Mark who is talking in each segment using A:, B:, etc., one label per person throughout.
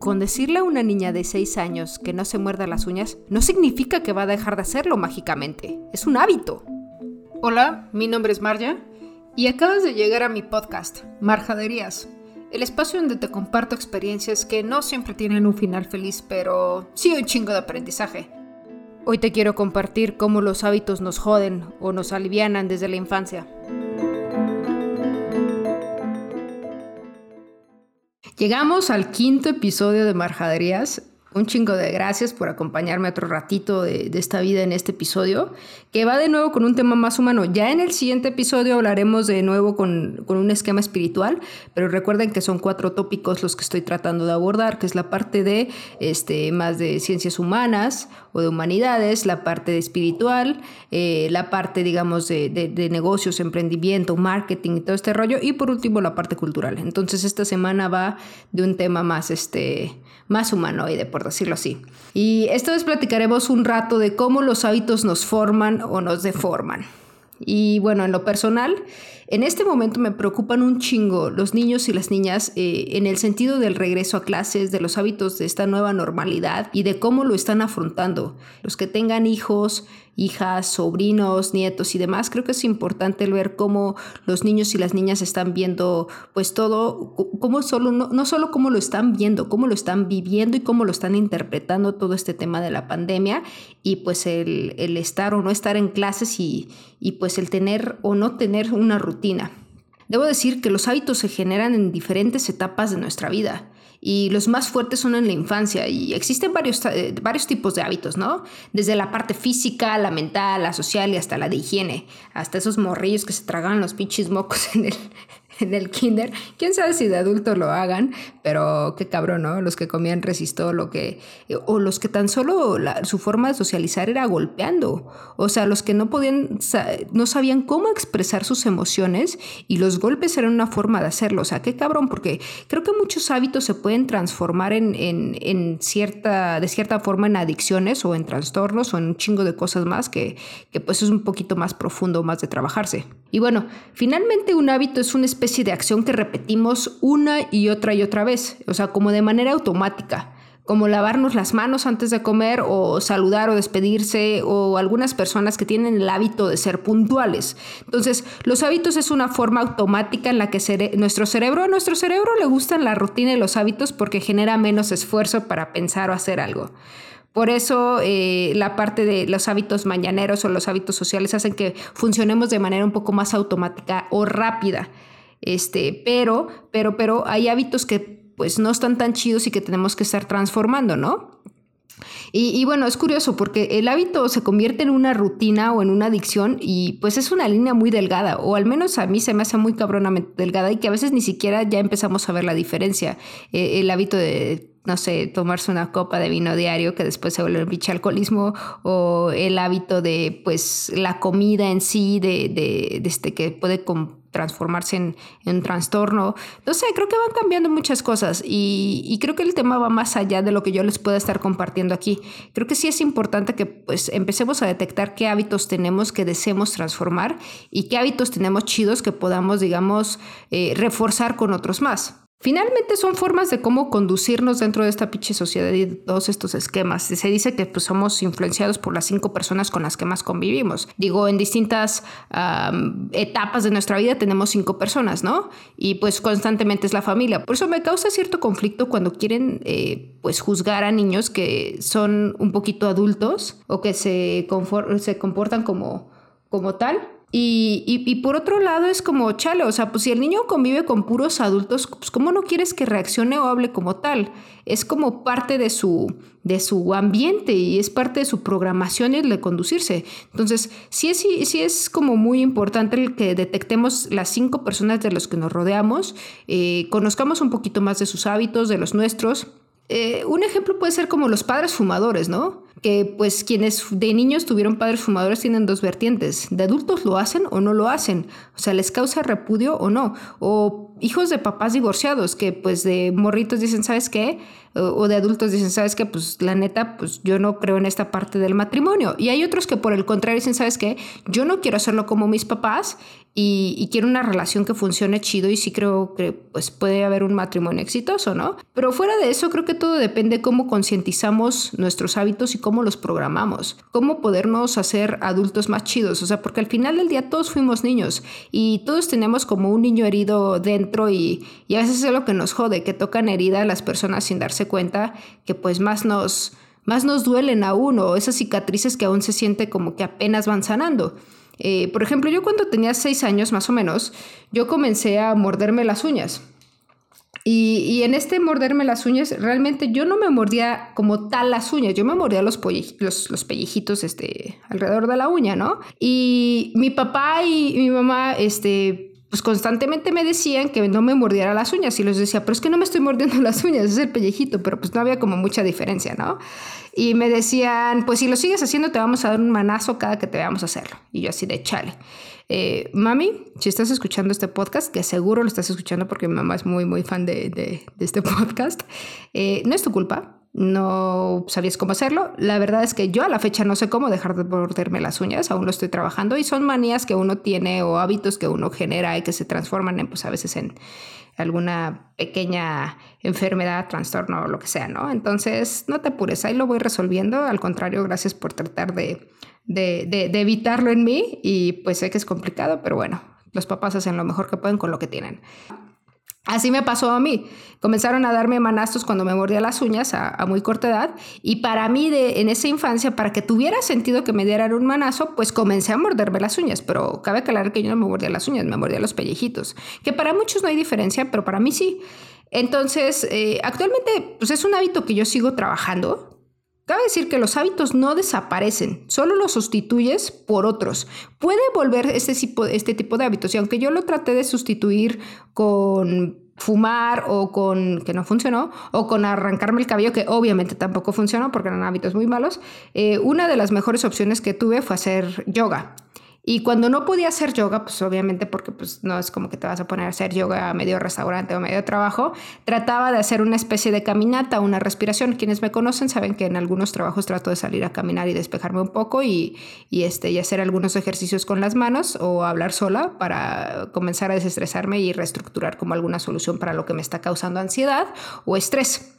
A: Con decirle a una niña de 6 años que no se muerda las uñas no significa que va a dejar de hacerlo mágicamente. Es un hábito.
B: Hola, mi nombre es Marja y acabas de llegar a mi podcast, Marjaderías, el espacio donde te comparto experiencias que no siempre tienen un final feliz, pero sí un chingo de aprendizaje.
A: Hoy te quiero compartir cómo los hábitos nos joden o nos alivianan desde la infancia. Llegamos al quinto episodio de Marjaderías un chingo de gracias por acompañarme otro ratito de, esta vida en este episodio, que va de nuevo con un tema más humano. Ya en el siguiente episodio hablaremos de nuevo con, un esquema espiritual, pero recuerden que son cuatro tópicos los que estoy tratando de abordar, que es la parte de este, más de ciencias humanas o de humanidades, la parte de espiritual, eh, la parte, digamos, de, de negocios, emprendimiento, marketing y todo este rollo, y por último la parte cultural. Entonces esta semana va de un tema más, este, más humanoide, por decirlo así. Y esta vez platicaremos un rato de cómo los hábitos nos forman o nos deforman. Y bueno, en lo personal, en este momento me preocupan un chingo los niños y las niñas eh, en el sentido del regreso a clases, de los hábitos de esta nueva normalidad y de cómo lo están afrontando. Los que tengan hijos, hijas, sobrinos, nietos y demás, creo que es importante ver cómo los niños y las niñas están viendo pues todo, cómo solo, no, no solo cómo lo están viendo, cómo lo están viviendo y cómo lo están interpretando todo este tema de la pandemia y pues el, el estar o no estar en clases y, y pues el tener o no tener una rutina. Debo decir que los hábitos se generan en diferentes etapas de nuestra vida y los más fuertes son en la infancia y existen varios, eh, varios tipos de hábitos, ¿no? Desde la parte física, la mental, la social y hasta la de higiene, hasta esos morrillos que se tragan los pinches mocos en el, en el kinder. Quién sabe si de adulto lo hagan, pero qué cabrón, ¿no? Los que comían resistó, lo que, o los que tan solo su forma de socializar era golpeando. O sea, los que no podían, no sabían cómo expresar sus emociones y los golpes eran una forma de hacerlo. O sea, qué cabrón, porque creo que muchos hábitos se pueden transformar en, en, en cierta, de cierta forma en adicciones o en trastornos o en un chingo de cosas más que, que pues es un poquito más profundo, más de trabajarse. Y bueno, finalmente un hábito es una especie de acción que repetimos una y otra y otra vez, o sea, como de manera automática, como lavarnos las manos antes de comer o saludar o despedirse o algunas personas que tienen el hábito de ser puntuales. Entonces, los hábitos es una forma automática en la que nuestro cerebro, a nuestro cerebro le gustan la rutina y los hábitos porque genera menos esfuerzo para pensar o hacer algo. Por eso eh, la parte de los hábitos mañaneros o los hábitos sociales hacen que funcionemos de manera un poco más automática o rápida. Este, pero, pero, pero hay hábitos que pues no están tan chidos y que tenemos que estar transformando, ¿no? Y, bueno, es curioso porque el hábito se convierte en una rutina o en una adicción y pues es una línea muy delgada, o al menos a mí se me hace muy cabronamente delgada y que a veces ni siquiera ya empezamos a ver la diferencia. Eh, el hábito de no sé, tomarse una copa de vino diario que después se vuelve un pinche alcoholismo, o el hábito de, pues, la comida en sí, de, de, este, que puede transformarse en, en, trastorno. No sé, creo que van cambiando muchas cosas y, y, creo que el tema va más allá de lo que yo les pueda estar compartiendo aquí. Creo que sí es importante que, pues, empecemos a detectar qué hábitos tenemos que deseemos transformar y qué hábitos tenemos chidos que podamos, digamos, eh, reforzar con otros más. Finalmente son formas de cómo conducirnos dentro de esta pinche sociedad y todos estos esquemas. Se dice que pues, somos influenciados por las cinco personas con las que más convivimos. Digo, en distintas etapas de nuestra vida tenemos cinco personas, ¿no? Y pues constantemente es la familia. Por eso me causa cierto conflicto cuando quieren eh, pues juzgar a niños que son un poquito adultos o que se, se comportan como, como tal y, y, por otro lado es como, chale, o sea, pues si el niño convive con puros adultos, pues ¿cómo no quieres que reaccione o hable como tal? Es como parte de su, de su ambiente y es parte de su programación el de conducirse. Entonces, sí es, sí es como muy importante el que detectemos las cinco personas de los que nos rodeamos, eh, conozcamos un poquito más de sus hábitos, de los nuestros. Eh, un ejemplo puede ser como los padres fumadores, ¿no? Que pues quienes de niños tuvieron padres fumadores tienen dos vertientes. De adultos lo hacen o no lo hacen. O sea, les causa repudio o no. O hijos de papás divorciados que pues de morritos dicen, ¿sabes qué? O de adultos dicen, ¿sabes qué? Pues la neta, pues yo no creo en esta parte del matrimonio. Y hay otros que por el contrario dicen, ¿sabes qué? Yo no quiero hacerlo como mis papás y, quiero una relación que funcione chido y sí creo que pues puede haber un matrimonio exitoso, ¿no? Pero fuera de eso creo que todo depende de cómo concientizamos nuestros hábitos y cómo los programamos, cómo podernos hacer adultos más chidos, o sea, porque al final del día todos fuimos niños y todos tenemos como un niño herido dentro y, y a veces es lo que nos jode, que tocan herida a las personas sin darse cuenta que pues más nos más nos duelen aún o esas cicatrices que aún se siente como que apenas van sanando. Eh, por ejemplo, yo cuando tenía seis años más o menos, yo comencé a morderme las uñas. Y, en este morderme las uñas, realmente yo no me mordía como tal las uñas, yo me mordía los, los, pellejitos este, alrededor de la uña, ¿no? Y mi papá y mi mamá, este, pues constantemente me decían que no me mordiera las uñas y les decía, pero es que no me estoy mordiendo las uñas, es el pellejito, pero pues no había como mucha diferencia, ¿no? Y me decían, pues si lo sigues haciendo te vamos a dar un manazo cada que te veamos hacerlo. Y yo así de chale. Eh, mami, si estás escuchando este podcast, que seguro lo estás escuchando porque mi mamá es muy, muy fan de, este podcast, eh, no es tu culpa. No sabías cómo hacerlo. La verdad es que yo a la fecha no sé cómo dejar de morderme las uñas, aún lo estoy trabajando y son manías que uno tiene o hábitos que uno genera y que se transforman en, pues a veces en, alguna pequeña enfermedad, trastorno o lo que sea, ¿no? Entonces, no te apures, ahí lo voy resolviendo. Al contrario, gracias por tratar de, de, evitarlo en mí y pues sé que es complicado, pero bueno, los papás hacen lo mejor que pueden con lo que tienen. Así me pasó a mí. Comenzaron a darme manastos cuando me mordía las uñas a, muy corta edad y para mí de, en esa infancia, para que tuviera sentido que me dieran un manazo, pues comencé a morderme las uñas, pero cabe aclarar que yo no me mordía las uñas, me mordía los pellejitos, que para muchos no hay diferencia, pero para mí sí. Entonces, eh, actualmente pues es un hábito que yo sigo trabajando, Cabe decir que los hábitos no desaparecen, solo los sustituyes por otros. Puede volver este tipo, este tipo de hábitos y aunque yo lo traté de sustituir con fumar o con, que no funcionó, o con arrancarme el cabello, que obviamente tampoco funcionó porque eran hábitos muy malos, eh, una de las mejores opciones que tuve fue hacer yoga. Y cuando no podía hacer yoga, pues obviamente porque pues no es como que te vas a poner a hacer yoga a medio restaurante o medio trabajo, trataba de hacer una especie de caminata, una respiración. Quienes me conocen saben que en algunos trabajos trato de salir a caminar y despejarme un poco y, y, este, y hacer algunos ejercicios con las manos o hablar sola para comenzar a desestresarme y reestructurar como alguna solución para lo que me está causando ansiedad o estrés.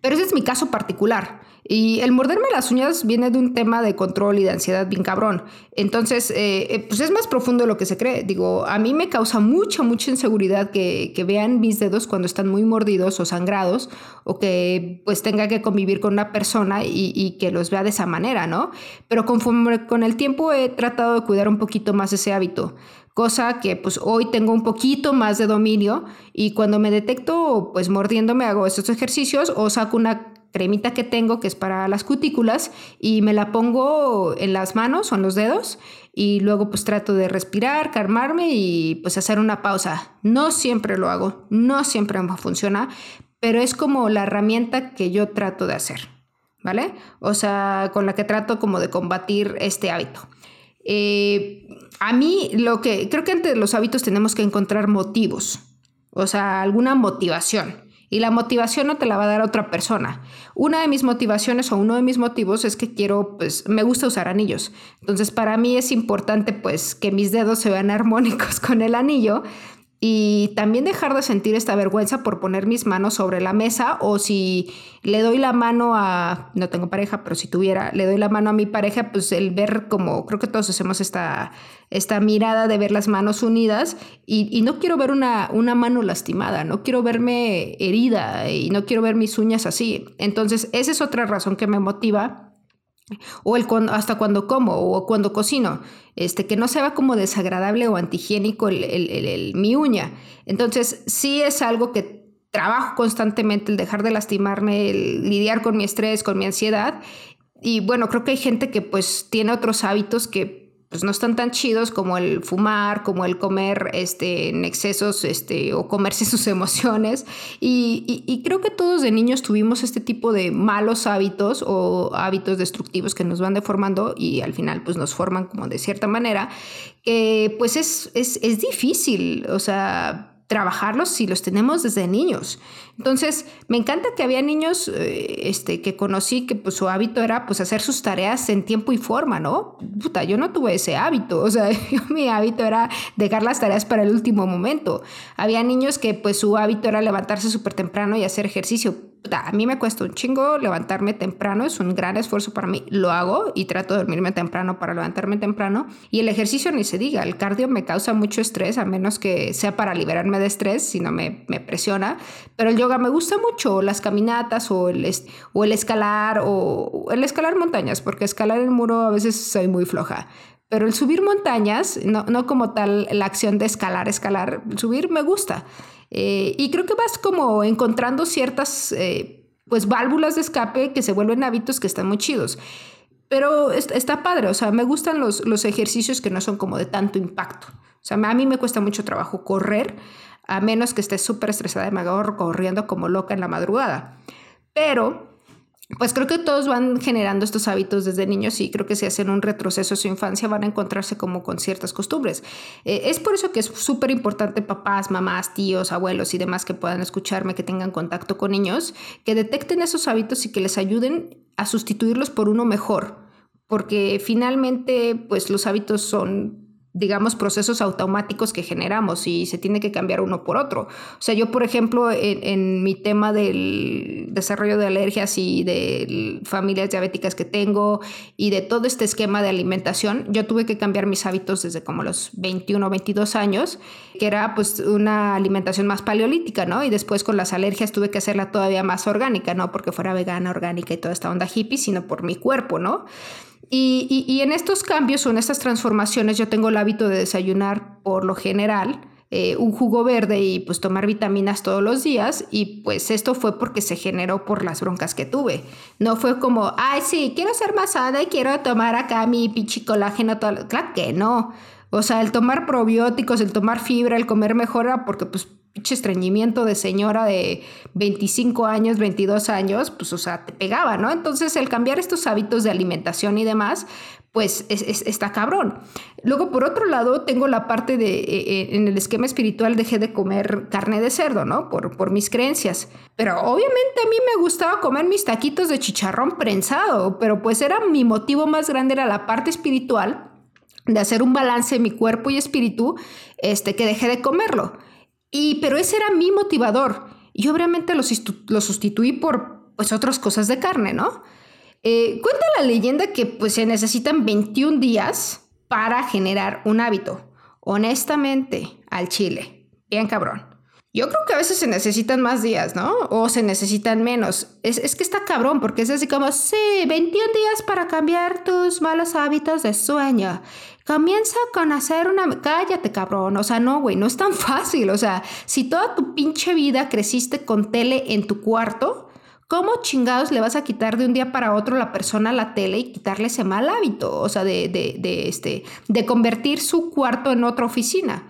A: Pero ese es mi caso particular. Y el morderme las uñas viene de un tema de control y de ansiedad bien cabrón. Entonces, eh, eh, pues es más profundo de lo que se cree. Digo, a mí me causa mucha, mucha inseguridad que, vean mis dedos cuando están muy mordidos o sangrados o que pues tenga que convivir con una persona y, y que los vea de esa manera, ¿no? Pero conforme con el tiempo he tratado de cuidar un poquito más ese hábito cosa que pues hoy tengo un poquito más de dominio y cuando me detecto pues mordiéndome hago estos ejercicios o saco una cremita que tengo que es para las cutículas y me la pongo en las manos o en los dedos y luego pues trato de respirar, calmarme y pues hacer una pausa. No siempre lo hago, no siempre funciona, pero es como la herramienta que yo trato de hacer, ¿vale? O sea, con la que trato como de combatir este hábito. Eh, a mí lo que creo que entre los hábitos tenemos que encontrar motivos, o sea, alguna motivación. Y la motivación no te la va a dar otra persona. Una de mis motivaciones o uno de mis motivos es que quiero, pues, me gusta usar anillos. Entonces, para mí es importante, pues, que mis dedos se vean armónicos con el anillo y también dejar de sentir esta vergüenza por poner mis manos sobre la mesa o si le doy la mano a, no tengo pareja, pero si tuviera, le doy la mano a mi pareja, pues el ver como, creo que todos hacemos esta, esta mirada de ver las manos unidas y, y no quiero ver una, una mano lastimada, no quiero verme herida y no quiero ver mis uñas así. Entonces, esa es otra razón que me motiva o el hasta cuando como o cuando cocino, este, que no se va como desagradable o antihigiénico el, mi uña. Entonces, sí es algo que trabajo constantemente, el dejar de lastimarme, el lidiar con mi estrés, con mi ansiedad. Y bueno, creo que hay gente que pues tiene otros hábitos que pues no están tan chidos como el fumar, como el comer este, en excesos este, o comerse sus emociones. Y, y, creo que todos de niños tuvimos este tipo de malos hábitos o hábitos destructivos que nos van deformando y al final pues nos forman como de cierta manera, que pues es, es, es difícil, o sea trabajarlos si los tenemos desde niños. Entonces, me encanta que había niños eh, este, que conocí que pues, su hábito era pues, hacer sus tareas en tiempo y forma, ¿no? Puta, yo no tuve ese hábito, o sea, mi hábito era dejar las tareas para el último momento. Había niños que pues su hábito era levantarse súper temprano y hacer ejercicio a mí me cuesta un chingo levantarme temprano, es un gran esfuerzo para mí, lo hago y trato de dormirme temprano para levantarme temprano. Y el ejercicio ni se diga, el cardio me causa mucho estrés, a menos que sea para liberarme de estrés, si no me, me presiona. Pero el yoga me gusta mucho, las caminatas o el, escalar o el escalar montañas, porque escalar el muro a veces soy muy floja. Pero el subir montañas, no como tal la acción de escalar, escalar, subir me gusta. Eh, y creo que vas como encontrando ciertas eh, pues válvulas de escape que se vuelven hábitos que están muy chidos. Pero está, padre, o sea, me gustan los, los ejercicios que no son como de tanto impacto. O sea, a mí me cuesta mucho trabajo correr, a menos que esté súper estresada y me corriendo como loca en la madrugada. Pero pues creo que todos van generando estos hábitos desde niños y creo que si hacen un retroceso a su infancia van a encontrarse como con ciertas costumbres. Eh, es por eso que es súper importante papás, mamás, tíos, abuelos y demás que puedan escucharme, que tengan contacto con niños, que detecten esos hábitos y que les ayuden a sustituirlos por uno mejor. Porque finalmente, pues los hábitos son digamos, procesos automáticos que generamos y se tiene que cambiar uno por otro. O sea, yo, por ejemplo, en, mi tema del desarrollo de alergias y de familias diabéticas que tengo y de todo este esquema de alimentación, yo tuve que cambiar mis hábitos desde como los 21 o 22 años, que era pues una alimentación más paleolítica, ¿no? Y después con las alergias tuve que hacerla todavía más orgánica, no porque fuera vegana, orgánica y toda esta onda hippie, sino por mi cuerpo, ¿no? Y, en estos cambios o en estas transformaciones yo tengo el hábito de desayunar por lo general eh, un jugo verde y pues tomar vitaminas todos los días y pues esto fue porque se generó por las broncas que tuve. No fue como, ay sí, quiero ser más y quiero tomar acá mi pinche colágeno. Claro que no. O sea, el tomar probióticos, el tomar fibra, el comer mejor porque pues estreñimiento de señora de 25 años, 22 años, pues o sea, te pegaba, ¿no? Entonces el cambiar estos hábitos de alimentación y demás, pues está cabrón. Luego, por otro lado, tengo la parte de, eh, eh, en el esquema espiritual dejé de comer carne de cerdo, ¿no? Por, por mis creencias. Pero obviamente a mí me gustaba comer mis taquitos de chicharrón prensado, pero pues era mi motivo más grande, era la parte espiritual de hacer un balance en mi cuerpo y espíritu, este, que dejé de comerlo. Y, pero ese era mi motivador. Y obviamente lo, lo sustituí por pues otras cosas de carne, ¿no? Eh, cuenta la leyenda que pues se necesitan 21 días para generar un hábito. Honestamente, al chile. Bien cabrón. Yo creo que a veces se necesitan más días, ¿no? O se necesitan menos. Es, es, que está cabrón, porque es así como, sí, 21 días para cambiar tus malos hábitos de sueño. Comienza con hacer una... Cállate, cabrón. O sea, no, güey, no es tan fácil. O sea, si toda tu pinche vida creciste con tele en tu cuarto, ¿cómo chingados le vas a quitar de un día para otro la persona la tele y quitarle ese mal hábito? O sea, de, de, de, este, de convertir su cuarto en otra oficina.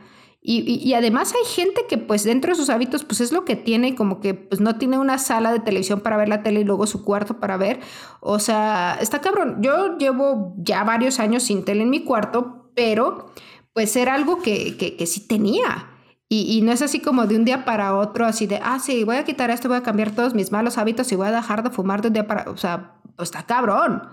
A: Y, además hay gente que pues dentro de sus hábitos pues es lo que tiene, como que pues no tiene una sala de televisión para ver la tele y luego su cuarto para ver. O sea, está cabrón. Yo llevo ya varios años sin tele en mi cuarto, pero pues era algo que, que, sí tenía. Y, no es así como de un día para otro, así de, ah, sí, voy a quitar esto, voy a cambiar todos mis malos hábitos y voy a dejar de fumar de un día para, o sea, pues está cabrón.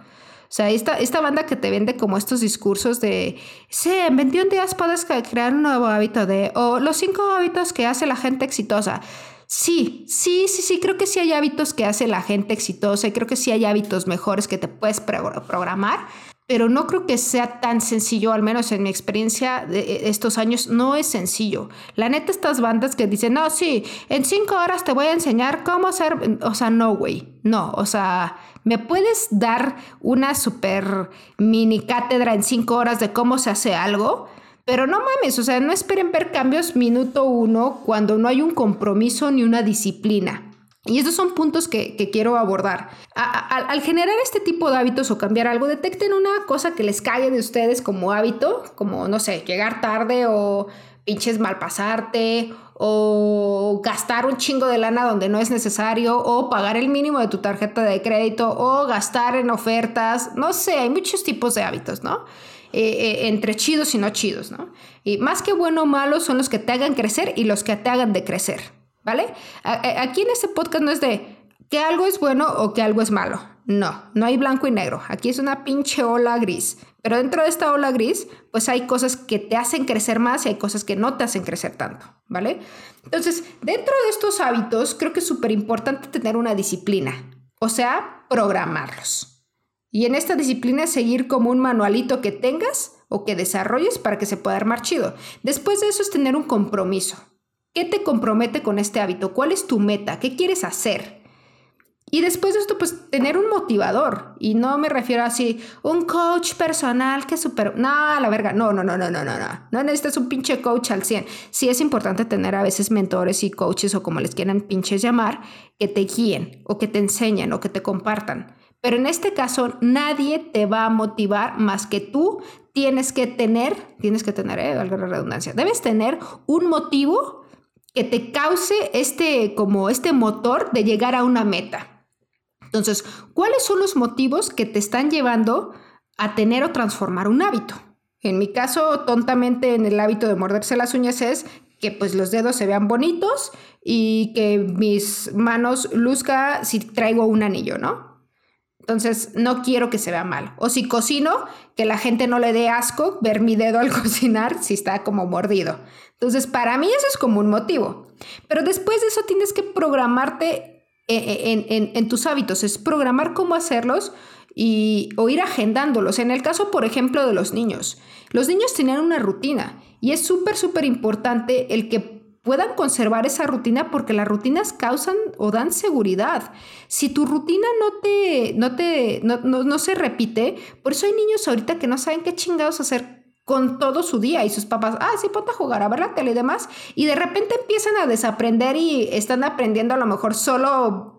A: O sea, esta, esta banda que te vende como estos discursos de, sí, en 21 días puedes crear un nuevo hábito de, o los cinco hábitos que hace la gente exitosa. Sí, sí, sí, sí, creo que sí hay hábitos que hace la gente exitosa y creo que sí hay hábitos mejores que te puedes programar, pero no creo que sea tan sencillo, al menos en mi experiencia de estos años, no es sencillo. La neta, estas bandas que dicen, no, sí, en cinco horas te voy a enseñar cómo hacer, o sea, no, güey, no, o sea, ¿Me puedes dar una super mini cátedra en cinco horas de cómo se hace algo? Pero no mames, o sea, no esperen ver cambios minuto uno cuando no hay un compromiso ni una disciplina. Y estos son puntos que, quiero abordar. al generar este tipo de hábitos o cambiar algo, detecten una cosa que les cague de ustedes como hábito, como, no sé, llegar tarde o pinches malpasarte o gastar un chingo de lana donde no es necesario o pagar el mínimo de tu tarjeta de crédito o gastar en ofertas, no sé, hay muchos tipos de hábitos, ¿no? Eh, eh, entre chidos y no chidos, ¿no? Y más que bueno o malo son los que te hagan crecer y los que te hagan decrecer. ¿Vale? Aquí en este podcast no es de que algo es bueno o que algo es malo. No, no hay blanco y negro. Aquí es una pinche ola gris. Pero dentro de esta ola gris, pues hay cosas que te hacen crecer más y hay cosas que no te hacen crecer tanto, ¿vale? Entonces, dentro de estos hábitos, creo que es súper importante tener una disciplina, o sea, programarlos. Y en esta disciplina seguir como un manualito que tengas o que desarrolles para que se pueda armar chido. Después de eso es tener un compromiso. ¿Qué te compromete con este hábito? ¿Cuál es tu meta? ¿Qué quieres hacer? Y después de esto, pues tener un motivador. Y no me refiero así, un coach personal que super... No, la verga. No, no, no, no, no, no, no. No necesitas un pinche coach al 100. Sí es importante tener a veces mentores y coaches o como les quieran pinches llamar, que te guíen o que te enseñen o que te compartan. Pero en este caso, nadie te va a motivar más que tú tienes que tener, tienes que tener, eh, valga la redundancia, debes tener un motivo que te cause este, como este motor de llegar a una meta. Entonces, ¿cuáles son los motivos que te están llevando a tener o transformar un hábito? En mi caso, tontamente en el hábito de morderse las uñas es que pues los dedos se vean bonitos y que mis manos luzca si traigo un anillo, ¿no? Entonces, no quiero que se vea mal. O si cocino, que la gente no le dé asco ver mi dedo al cocinar si está como mordido. Entonces, para mí eso es como un motivo. Pero después de eso tienes que programarte eh, eh, en, tus hábitos, es programar cómo hacerlos y, o ir agendándolos. En el caso, por ejemplo, de los niños. Los niños tienen una rutina y es súper, súper importante el que puedan conservar esa rutina porque las rutinas causan o dan seguridad. Si tu rutina no te, no te, no, se repite, por eso hay niños ahorita que no saben qué chingados hacer con todo su día y sus papás, ah, sí, ponte a jugar, a ver la tele y demás, y de repente empiezan a desaprender y están aprendiendo a lo mejor solo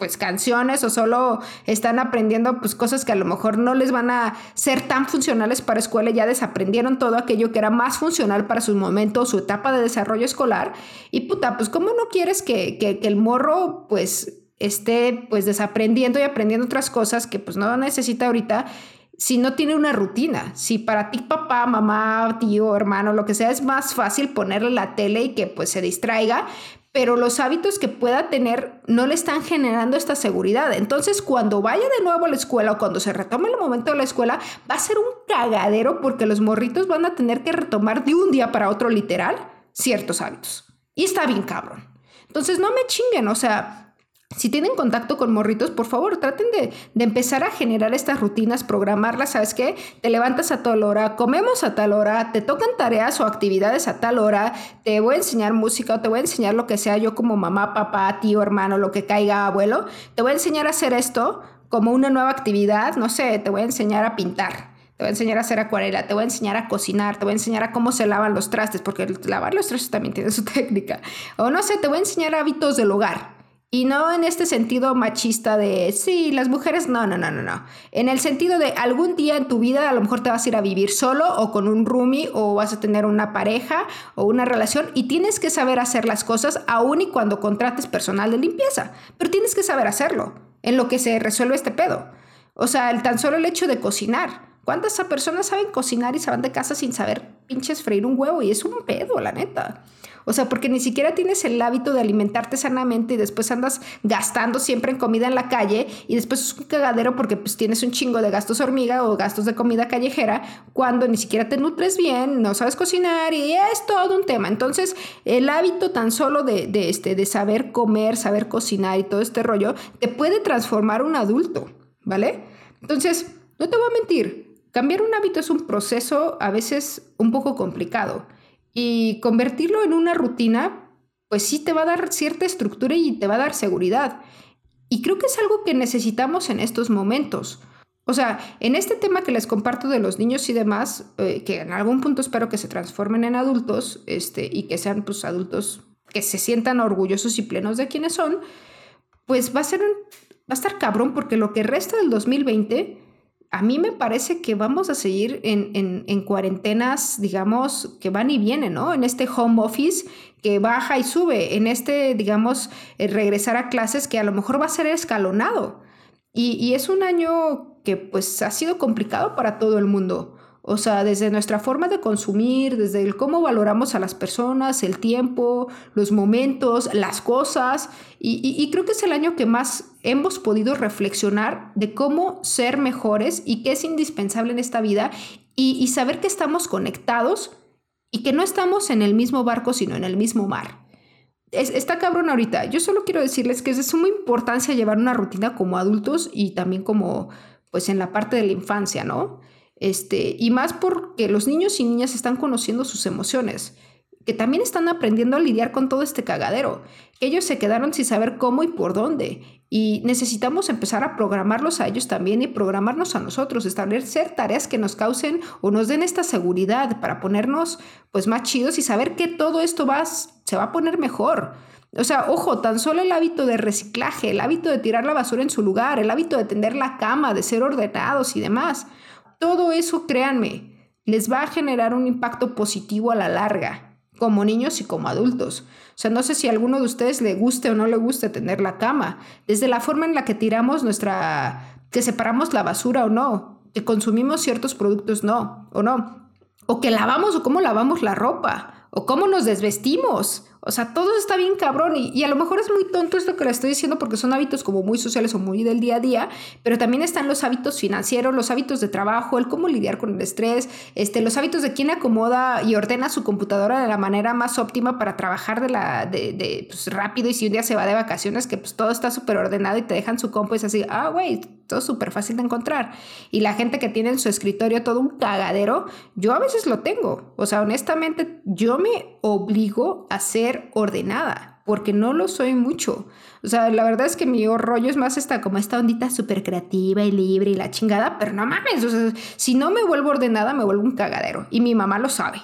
A: pues canciones o solo están aprendiendo pues cosas que a lo mejor no les van a ser tan funcionales para escuela y ya desaprendieron todo aquello que era más funcional para su momento, su etapa de desarrollo escolar. Y puta, pues cómo no quieres que, que, el morro pues esté pues desaprendiendo y aprendiendo otras cosas que pues no necesita ahorita si no tiene una rutina, si para ti papá, mamá, tío, hermano, lo que sea, es más fácil ponerle la tele y que pues se distraiga, pero los hábitos que pueda tener no le están generando esta seguridad. Entonces, cuando vaya de nuevo a la escuela o cuando se retome el momento de la escuela, va a ser un cagadero porque los morritos van a tener que retomar de un día para otro literal ciertos hábitos. Y está bien cabrón. Entonces, no me chinguen, o sea, si tienen contacto con morritos, por favor, traten de, empezar a generar estas rutinas, programarlas, ¿sabes qué? Te levantas a tal hora, comemos a tal hora, te tocan tareas o actividades a tal hora, te voy a enseñar música o te voy a enseñar lo que sea yo como mamá, papá, tío, hermano, lo que caiga, abuelo, te voy a enseñar a hacer esto como una nueva actividad, no sé, te voy a enseñar a pintar. Te voy a enseñar a hacer acuarela, te voy a enseñar a cocinar, te voy a enseñar a cómo se lavan los trastes, porque lavar los trastes también tiene su técnica. O no sé, te voy a enseñar hábitos del hogar. Y no en este sentido machista de, sí, las mujeres, no, no, no, no, no. En el sentido de algún día en tu vida a lo mejor te vas a ir a vivir solo o con un roomie o vas a tener una pareja o una relación y tienes que saber hacer las cosas aún y cuando contrates personal de limpieza. Pero tienes que saber hacerlo en lo que se resuelve este pedo. O sea, el, tan solo el hecho de cocinar. ¿Cuántas personas saben cocinar y se van de casa sin saber pinches freír un huevo? Y es un pedo, la neta. O sea, porque ni siquiera tienes el hábito de alimentarte sanamente y después andas gastando siempre en comida en la calle y después es un cagadero porque pues tienes un chingo de gastos hormiga o gastos de comida callejera cuando ni siquiera te nutres bien, no sabes cocinar y es todo un tema. Entonces, el hábito tan solo de, de, este, de saber comer, saber cocinar y todo este rollo, te puede transformar un adulto, ¿vale? Entonces, no te voy a mentir, cambiar un hábito es un proceso a veces un poco complicado. Y convertirlo en una rutina, pues sí te va a dar cierta estructura y te va a dar seguridad. Y creo que es algo que necesitamos en estos momentos. O sea, en este tema que les comparto de los niños y demás, eh, que en algún punto espero que se transformen en adultos este, y que sean pues, adultos que se sientan orgullosos y plenos de quienes son, pues va a ser un, va a estar cabrón porque lo que resta del 2020 a mí me parece que vamos a seguir en, cuarentenas, digamos, que van y vienen, ¿no? En este home office que baja y sube, en este, digamos, eh, regresar a clases que a lo mejor va a ser escalonado. Y, y es un año que pues ha sido complicado para todo el mundo. O sea, desde nuestra forma de consumir, desde el cómo valoramos a las personas, el tiempo, los momentos, las cosas. Y, creo que es el año que más hemos podido reflexionar de cómo ser mejores y qué es indispensable en esta vida y, saber que estamos conectados y que no estamos en el mismo barco, sino en el mismo mar. está cabrón ahorita. Yo solo quiero decirles que es de suma importancia llevar una rutina como adultos y también como, pues, en la parte de la infancia, ¿no? Este, y más porque los niños y niñas están conociendo sus emociones, que también están aprendiendo a lidiar con todo este cagadero, ellos se quedaron sin saber cómo y por dónde. Y necesitamos empezar a programarlos a ellos también y programarnos a nosotros, establecer tareas que nos causen o nos den esta seguridad para ponernos pues más chidos y saber que todo esto va, se va a poner mejor. O sea, ojo, tan solo el hábito de reciclaje, el hábito de tirar la basura en su lugar, el hábito de tender la cama, de ser ordenados y demás. Todo eso, créanme, les va a generar un impacto positivo a la larga, como niños y como adultos. O sea, no sé si a alguno de ustedes le guste o no le guste tener la cama, desde la forma en la que tiramos nuestra, que separamos la basura o no, que consumimos ciertos productos no, o no, o que lavamos o cómo lavamos la ropa, o cómo nos desvestimos, o sea, todo está bien cabrón y, a lo mejor es muy tonto esto que le estoy diciendo porque son hábitos como muy sociales o muy del día a día, pero también están los hábitos financieros, los hábitos de trabajo, el cómo lidiar con el estrés, este, los hábitos de quién acomoda y ordena su computadora de la manera más óptima para trabajar de la, de, pues, rápido y si un día se va de vacaciones que pues todo está súper ordenado y te dejan su compu es así, ah, güey, todo súper fácil de encontrar. Y la gente que tiene en su escritorio todo un cagadero, yo a veces lo tengo. O sea, honestamente, yo me obligo a ordenada, porque no lo soy mucho. O sea, la verdad es que mi rollo es más esta, como esta ondita súper creativa y libre y la chingada, pero no mames, o sea, si no me vuelvo ordenada, me vuelvo un cagadero. Y mi mamá lo sabe.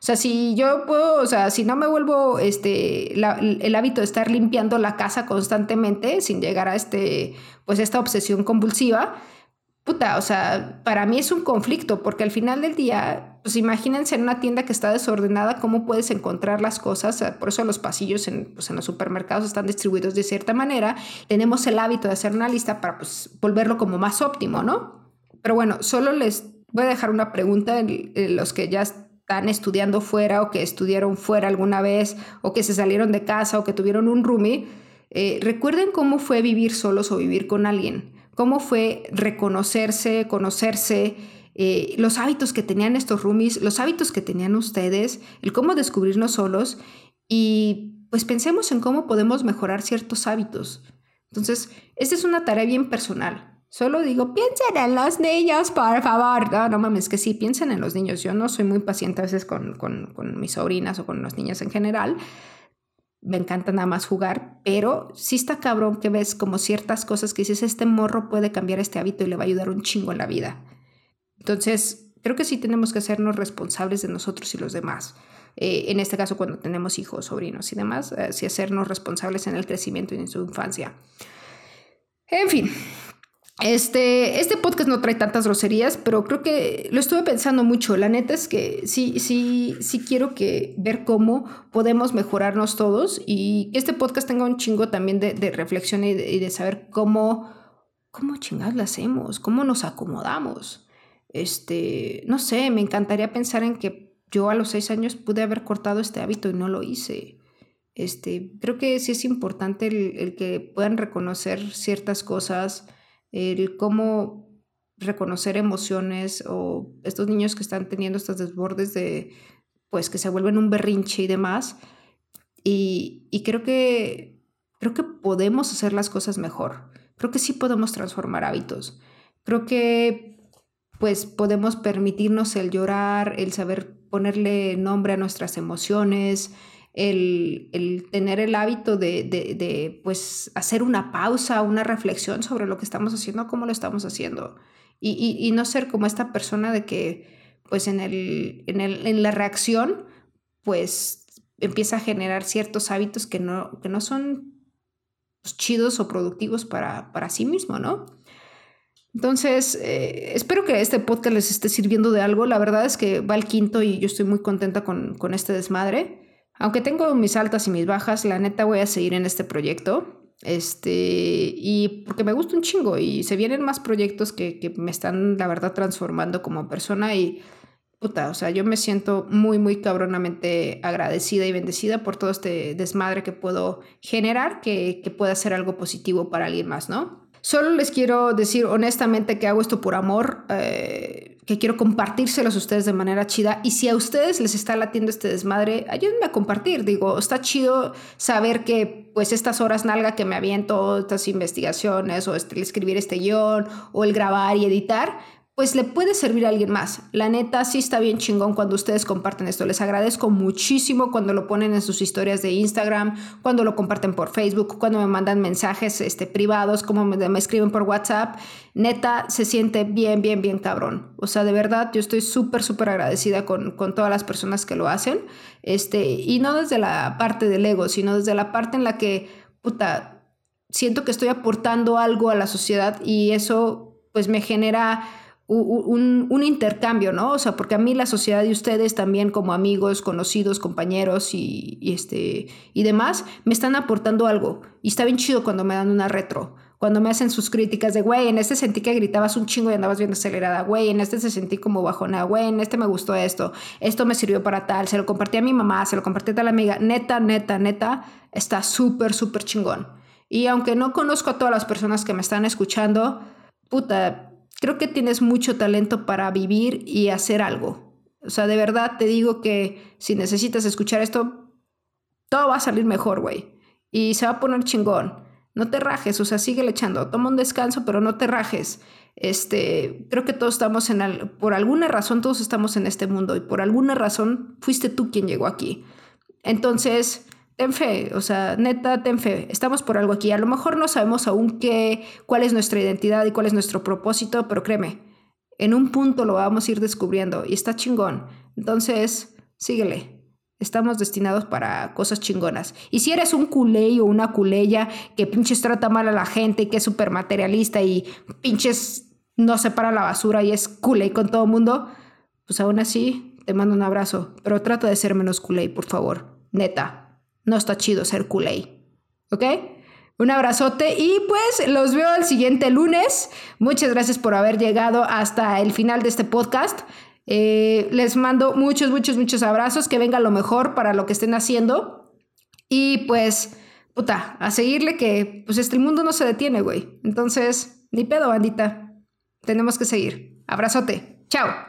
A: O sea, si yo puedo, o sea, si no me vuelvo este, el hábito de estar limpiando la casa constantemente sin llegar a este, pues esta obsesión compulsiva, puta, o sea, para mí es un conflicto porque al final del día, pues imagínense en una tienda que está desordenada, cómo puedes encontrar las cosas, por eso los pasillos en, pues, en los supermercados están distribuidos de cierta manera, tenemos el hábito de hacer una lista para pues, volverlo como más óptimo, ¿no? Pero bueno, solo les voy a dejar una pregunta en los que ya están estudiando fuera o que estudiaron fuera alguna vez o que se salieron de casa o que tuvieron un roomie, eh, recuerden cómo fue vivir solos o vivir con alguien, cómo fue reconocerse, conocerse, eh, los hábitos que tenían estos roomies, los hábitos que tenían ustedes, el cómo descubrirnos solos y pues pensemos en cómo podemos mejorar ciertos hábitos. Entonces, esta es una tarea bien personal. Solo digo, piensen en los niños, por favor. No, no mames, que sí, piensen en los niños. Yo no soy muy paciente a veces con, con, mis sobrinas o con los niños en general. Me encanta nada más jugar, pero sí está cabrón que ves como ciertas cosas que dices, este morro puede cambiar este hábito y le va a ayudar un chingo en la vida. Entonces, creo que sí tenemos que hacernos responsables de nosotros y los demás. Eh, en este caso, cuando tenemos hijos, sobrinos y demás, eh, hacernos responsables en el crecimiento y en su infancia. En fin, este, este podcast no trae tantas groserías, pero creo que lo estuve pensando mucho. La neta es que sí, sí, sí quiero que ver cómo podemos mejorarnos todos y que este podcast tenga un chingo también de, reflexión y de, saber cómo, cómo chingados lo hacemos, cómo nos acomodamos. Este, no sé, me encantaría pensar en que yo a los seis años pude haber cortado este hábito y no lo hice. Este, creo que sí es importante el, el que puedan reconocer ciertas cosas el cómo reconocer emociones o estos niños que están teniendo estos desbordes de, pues que se vuelven un berrinche y demás. Y, y creo que, creo que podemos hacer las cosas mejor. Creo que sí podemos transformar hábitos. Creo que pues podemos permitirnos el llorar, el saber ponerle nombre a nuestras emociones, el, tener el hábito de, pues, hacer una pausa, una reflexión sobre lo que estamos haciendo, cómo lo estamos haciendo. Y, no ser como esta persona de que, pues, en, el, en, el, en la reacción, pues, empieza a generar ciertos hábitos que no, que no son chidos o productivos para, para sí mismo, ¿no? Entonces, eh, espero que este podcast les esté sirviendo de algo. La verdad es que va el quinto y yo estoy muy contenta con, con este desmadre. Aunque tengo mis altas y mis bajas, la neta voy a seguir en este proyecto. Este, y porque me gusta un chingo y se vienen más proyectos que, que me están, la verdad, transformando como persona y puta, o sea, yo me siento muy, muy cabronamente agradecida y bendecida por todo este desmadre que puedo generar, que, que pueda ser algo positivo para alguien más, ¿no? Solo les quiero decir honestamente que hago esto por amor, eh, que quiero compartírselos a ustedes de manera chida. Y si a ustedes les está latiendo este desmadre, ayúdenme a compartir. Digo, está chido saber que pues estas horas nalga que me aviento, estas investigaciones o este, el escribir este guion o el grabar y editar, pues le puede servir a alguien más. La neta sí está bien chingón cuando ustedes comparten esto. Les agradezco muchísimo cuando lo ponen en sus historias de Instagram, cuando lo comparten por Facebook, cuando me mandan mensajes este, privados, como me, escriben por WhatsApp. Neta, se siente bien, bien, bien cabrón. O sea, de verdad, yo estoy súper, súper agradecida con, con todas las personas que lo hacen. Este, y no desde la parte del ego, sino desde la parte en la que, puta, siento que estoy aportando algo a la sociedad y eso pues me genera un, intercambio, ¿no? O sea, porque a mí la sociedad de ustedes también como amigos, conocidos, compañeros y, este, y demás, me están aportando algo. Y está bien chido cuando me dan una retro. Cuando me hacen sus críticas de, güey, en este sentí que gritabas un chingo y andabas bien acelerada, güey, en este se sentí como bajona, güey, en este me gustó esto, esto me sirvió para tal, se lo compartí a mi mamá, se lo compartí a tal amiga, neta, neta, neta, está súper, súper chingón. Y aunque no conozco a todas las personas que me están escuchando, puta, creo que tienes mucho talento para vivir y hacer algo. O sea, de verdad te digo que si necesitas escuchar esto, todo va a salir mejor, güey. Y se va a poner chingón. No te rajes, o sea, sigue echando. Toma un descanso, pero no te rajes. Este, creo que todos estamos en, por alguna razón, todos estamos en este mundo y por alguna razón fuiste tú quien llegó aquí. Entonces, ten fe, o sea, neta, ten fe, estamos por algo aquí. A lo mejor no sabemos aún qué, cuál es nuestra identidad y cuál es nuestro propósito, pero créeme, en un punto lo vamos a ir descubriendo y está chingón. Entonces, síguele. Estamos destinados para cosas chingonas. Y si eres un culé o una culeya que pinches trata mal a la gente y que es súper materialista y pinches no separa la basura y es culé con todo el mundo, pues aún así te mando un abrazo. Pero trata de ser menos culé, por favor. Neta no está chido ser culé. ¿Ok? Un abrazote y pues los veo el siguiente lunes. Muchas gracias por haber llegado hasta el final de este podcast. Eh, les mando muchos, muchos, muchos abrazos. Que venga lo mejor para lo que estén haciendo. Y pues, puta, a seguirle que pues este mundo no se detiene, güey. Entonces, ni pedo, bandita. Tenemos que seguir. Abrazote. Chao.